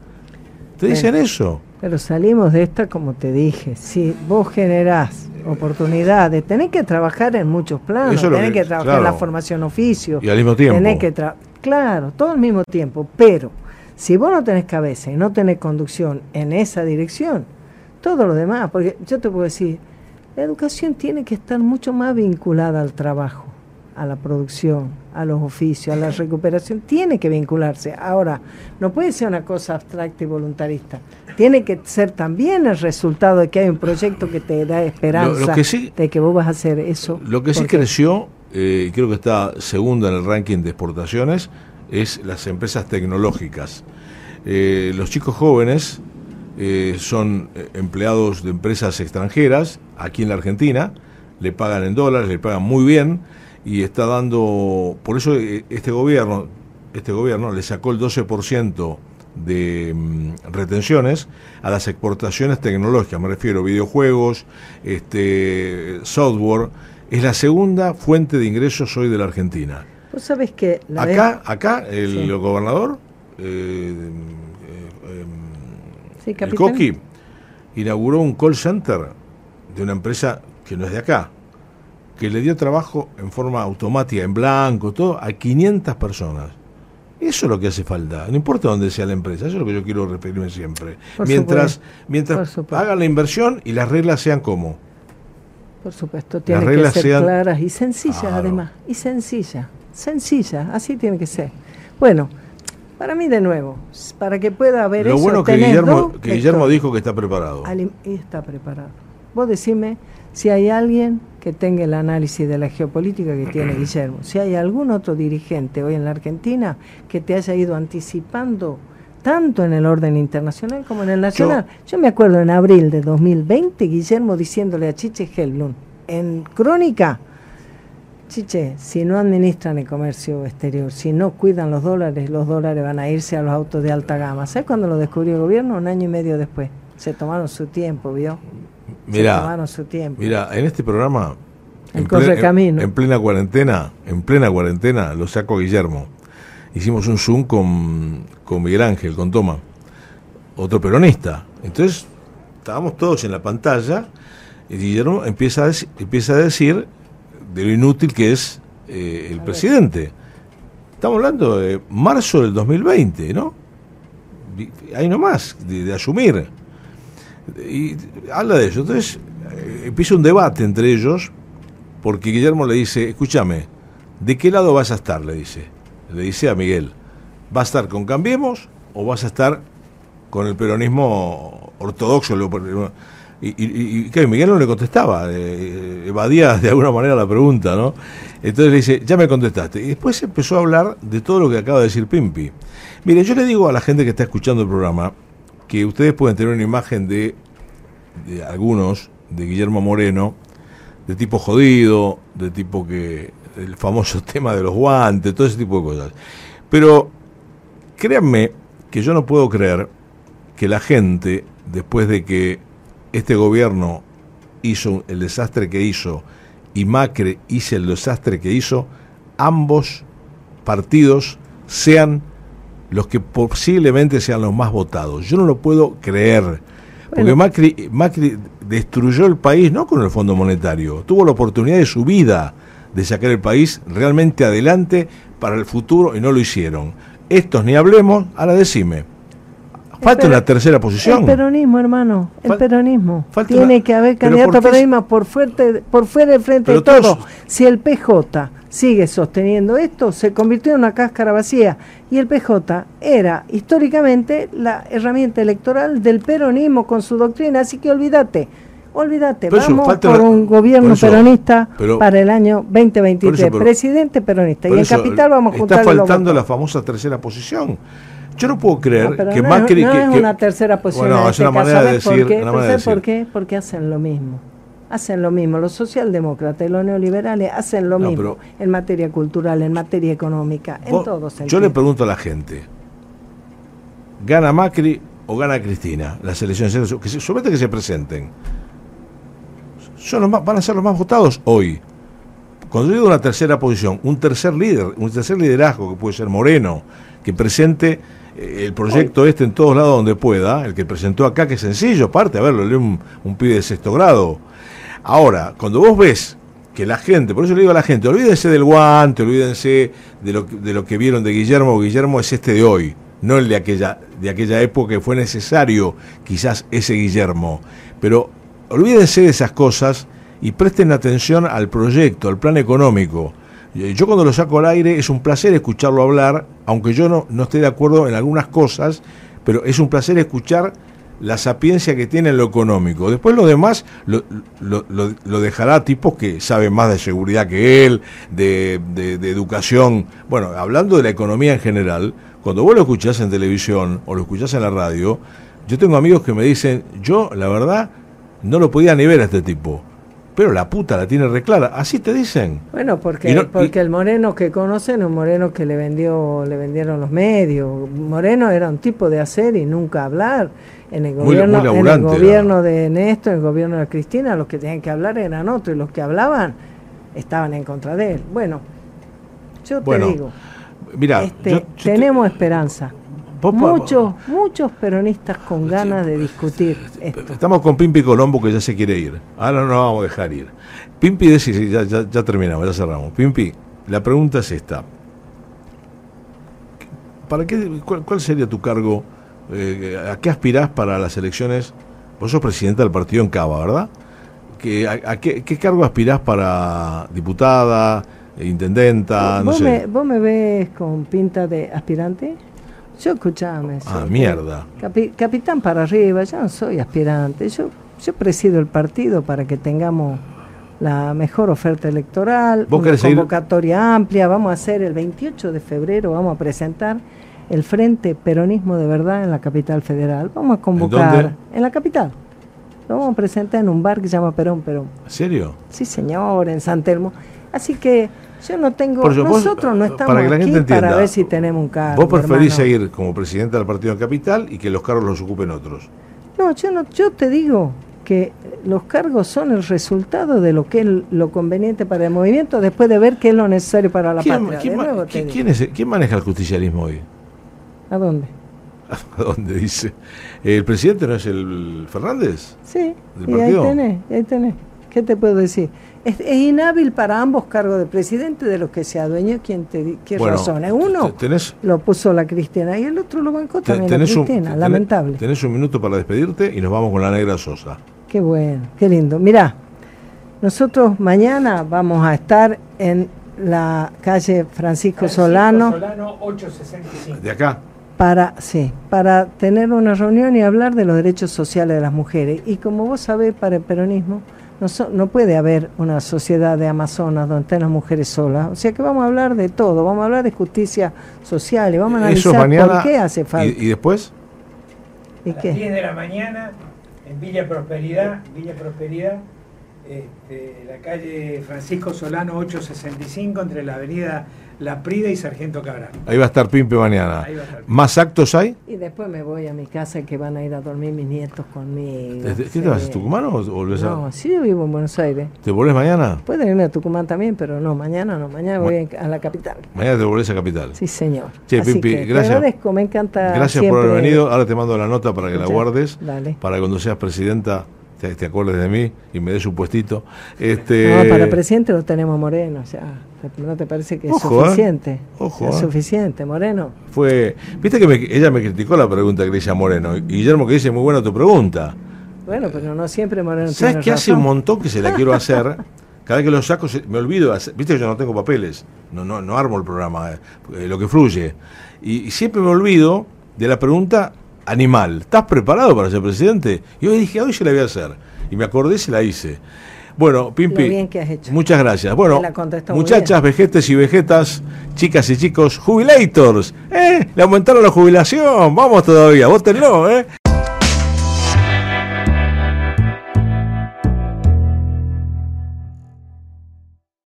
¿Te dicen eso? Pero salimos de esta como te dije, si vos generás oportunidades, tenés que trabajar en muchos planos, tenés que, trabajar en la formación oficio. Y al mismo tiempo. Tenés que claro, todo al mismo tiempo, pero si vos no tenés cabeza y no tenés conducción en esa dirección, todo lo demás, porque yo te puedo decir, la educación tiene que estar mucho más vinculada al trabajo a la producción, a los oficios, a la recuperación, tiene que vincularse. Ahora, no puede ser una cosa abstracta y voluntarista. Tiene que ser también el resultado de que hay un proyecto que te da esperanza de que vos vas a hacer eso. Lo que sí creció, eh, creo que está segundo en el ranking de exportaciones, es las empresas tecnológicas. Eh, los chicos jóvenes eh, son eh, empleados de empresas extranjeras aquí en la Argentina, le pagan en dólares, le pagan muy bien y está dando, por eso eh, este gobierno, este gobierno le sacó el 12% de mm, retenciones a las exportaciones tecnológicas, me refiero a videojuegos, este, software, es la segunda fuente de ingresos hoy de la Argentina. Vos sabés que acá, acá el gobernador, eh, eh, el Coqui, inauguró un call center de una empresa que no es de acá, que le dio trabajo en forma automática, en blanco, todo, a 500 personas. Eso es lo que hace falta, no importa dónde sea la empresa, eso es lo que yo quiero referirme siempre. mientras mientras hagan la inversión y las reglas sean como. Por supuesto, tienen que ser claras y sencillas además, y sencillas, sencillas, así tiene que ser. Bueno, para mí de nuevo, para que pueda haber lo bueno que Guillermo, que Guillermo dijo que está preparado. Y está preparado. Vos decime si hay alguien que tenga el análisis de la geopolítica que tiene Guillermo, si hay algún otro dirigente hoy en la Argentina que te haya ido anticipando tanto en el orden internacional como en el nacional. Yo, me acuerdo en abril de 2020, Guillermo diciéndole a Chiche Helblum en Crónica Chiche, si no administran el comercio exterior, si no cuidan los dólares, los dólares van a irse a los autos de alta gama. ¿Sabes cuándo lo descubrió el gobierno? Un año y medio después. Se tomaron su tiempo, ¿vio? Mira, Se tomaron su tiempo. Mira, en este programa, El en, correcamino. en, en plena cuarentena, en plena cuarentena, lo saco a Guillermo. Hicimos un Zoom con, con Miguel Ángel, con Toma, otro peronista. Entonces, estábamos todos en la pantalla y Guillermo empieza a, dec- empieza a decir de lo inútil que es eh, el presidente. Estamos hablando de marzo del 2020, ¿no? Ahí nomás, de, de asumir. Y habla de eso. Entonces eh, empieza un debate entre ellos, porque Guillermo le dice, escúchame, ¿de qué lado vas a estar? Le dice. Le dice a Miguel, ¿vas a estar con Cambiemos o vas a estar con el peronismo ortodoxo? Y, y- Miguel no le contestaba, eh, evadía de alguna manera la pregunta, ¿no? Entonces le dice, ya me contestaste. Y después empezó a hablar de todo lo que acaba de decir Pimpi. Mire, yo le digo a la gente que está escuchando el programa que ustedes pueden tener una imagen de, de algunos, de Guillermo Moreno, de tipo jodido, de tipo que el famoso tema de los guantes, todo ese tipo de cosas. Pero créanme que yo no puedo creer que la gente, después de que este gobierno hizo el desastre que hizo y Macri hizo el desastre que hizo, ambos partidos sean los que posiblemente sean los más votados. Yo no lo puedo creer. Porque Bueno. Macri, Macri destruyó el país no con el Fondo Monetario, tuvo la oportunidad de su vida de sacar el país realmente adelante para el futuro y no lo hicieron. Estos ni hablemos, ahora decime. Falta una tercera posición. El peronismo, hermano, el Fal- peronismo. falta Tiene una- que haber candidato ¿por a qué es- peronismo por, fuerte, por fuera del frente de todo. todos- Si el PJ sigue sosteniendo esto, se convirtió en una cáscara vacía. Y el PJ era históricamente la herramienta electoral del peronismo con su doctrina. Así que olvídate, olvídate. Por eso, Vamos falta por un gobierno por eso, peronista pero- para el año 2023. Por eso, pero- Presidente peronista. Y en eso, Capital vamos a juntar Está faltando la famosa tercera posición. Yo no puedo creer No, que no Macri. es, no que- es que- una tercera posición. Bueno, en es este una caso. manera de ¿Sabes por decir. qué? una manera de ¿sabes por qué? Porque hacen lo mismo. Hacen lo mismo. Los socialdemócratas y los neoliberales hacen lo No, mismo en materia cultural, en materia económica, en todo yo sentido. le pregunto a la gente: ¿gana Macri o gana Cristina las elecciones? Que se, solamente que se presenten. Son los más- van a ser los más votados hoy. Cuando yo digo una tercera posición, un tercer líder, un tercer liderazgo que puede ser Moreno, que presente eh, el proyecto este en todos lados donde pueda, el que presentó acá, que es sencillo, aparte, a ver, lo lee un, un pibe de sexto grado. Ahora, cuando vos ves que la gente, por eso le digo a la gente, olvídense del guante, olvídense de lo, de lo que vieron de Guillermo, Guillermo es este de hoy, no el de aquella, de aquella época que fue necesario quizás ese Guillermo. Pero olvídense de esas cosas y presten atención al proyecto, al plan económico. Eh, Yo cuando lo saco al aire es un placer escucharlo hablar, aunque yo no, no esté de acuerdo en algunas cosas, pero es un placer escuchar la sapiencia que tiene en lo económico. Después lo demás lo, lo- lo- lo dejará a tipos que saben más de seguridad que él, de, de- de educación. Bueno, hablando de la economía en general, cuando vos lo escuchás en televisión o lo escuchás en la radio, yo tengo amigos que me dicen, yo la verdad no lo podía ni ver a este tipo, pero la puta la tiene reclara. Así te dicen. Bueno, porque, y- porque el Moreno que conocen es un Moreno que le vendió le vendieron los medios. Moreno era un tipo de hacer y nunca hablar. En el gobierno, muy en el gobierno de Néstor, en el gobierno de Cristina, los que tenían que hablar eran otros y los que hablaban estaban en contra de él. Bueno, yo Bueno, te digo, Mira, este, yo- yo te- tenemos esperanza. Muchos, muchos peronistas con ganas de discutir esto. Estamos con Pimpi Colombo que ya se quiere ir. Ahora no nos vamos a dejar ir. Pimpi, sí, ya, ya, ya terminamos, ya cerramos. Pimpi, la pregunta es esta. ¿Para qué, cuál, cuál sería tu cargo? Eh, ¿A qué aspirás para las elecciones? Vos sos presidenta del partido en Cava, ¿verdad? ¿Que, a, a qué, qué cargo aspirás para diputada, eh, intendenta, no ¿Vos, sé? me, ¿Vos me ves con pinta de aspirante? Yo escuchame. Ah, soy- mierda. capi- capitán para arriba, yo no soy aspirante. Yo, yo presido el partido para que tengamos la mejor oferta electoral, ¿Vos una convocatoria amplia. Vamos a hacer el 28 de febrero, vamos a presentar el Frente Peronismo de Verdad en la capital federal. Vamos a convocar dónde? en la capital. Lo vamos a presentar en un bar que se llama Perón Perón. ¿En serio? Sí, señor, en San Telmo. Así que yo no tengo, nosotros no estamos para aquí para ver si tenemos un cargo. Vos preferís seguir como presidente del partido en Capital y que los cargos los ocupen otros. No, yo no, yo te digo que los cargos son el resultado de lo que es lo conveniente para el movimiento después de ver qué es lo necesario para la patria. ¿quién, maneja el justicialismo hoy? ¿A dónde? ¿A dónde dice? ¿El presidente no es el Fernández? Sí, y ahí tenés, ahí tenés. ¿Qué te puedo decir? Es, inhábil para ambos cargos de presidente de los que se adueñó quien te qué razón. Uno lo puso la Cristiana y el otro lo bancó también la Cristiana, lamentable. Tenés un minuto para despedirte y nos vamos con la negra Sosa. Qué bueno, qué lindo. Mirá, nosotros mañana vamos a estar en la calle Francisco, Solano. Solano 865. De acá. Para, sí, para tener una reunión y hablar de los derechos sociales de las mujeres. Y como vos sabés, para el peronismo, no, no, puede haber una sociedad de Amazonas donde estén las mujeres solas. O sea que vamos a hablar de todo, vamos a hablar de justicia social y vamos a analizar por qué hace falta. ¿Y, después? ¿Y a las 10 de la mañana en Villa Prosperidad, Villa Prosperidad, este, la calle Francisco Solano 865 entre la avenida La Prida y Sargento Cabral. Ahí va a estar Pimpe mañana. ¿Más actos hay? Y después me voy a mi casa que van a ir a dormir mis nietos conmigo. ¿Qué te vas a Tucumán o volvés a...? No, sí, yo vivo en Buenos Aires. ¿Te volvés mañana? Puede irme a Tucumán también, pero no, mañana no, mañana voy a la capital. Mañana te volvés a capital. Sí, señor. Che, Pimpi, gracias. Te agradezco, me encanta Gracias por haber venido. Ahora te mando la nota para que la guardes. Dale. Para cuando seas presidenta te, acuerdes de mí y me des un puestito. Este... No, para presidente lo tenemos Moreno, o sea, ¿no te parece que es ¿eh? suficiente? Ojo, es ¿eh? suficiente, Moreno. Fue, viste que ella me criticó la pregunta que le hice a Moreno, y Guillermo que dice, muy buena tu pregunta. Bueno, pero no siempre Moreno ¿Sabes que hace un montón que se la quiero hacer? Cada vez que lo saco me olvido, viste que yo no tengo papeles, no, no, no armo el programa, eh, lo que fluye. y siempre me olvido de la pregunta animal, ¿estás preparado para ser presidente? Y hoy dije, hoy se la voy a hacer. Y me acordé y se la hice. Bueno, Pimpi, muchas gracias. Bueno, muchachas, vejetes y vegetas, chicas y chicos, jubilators, ¿eh? Le aumentaron la jubilación, vamos todavía, votenlo, ¿eh?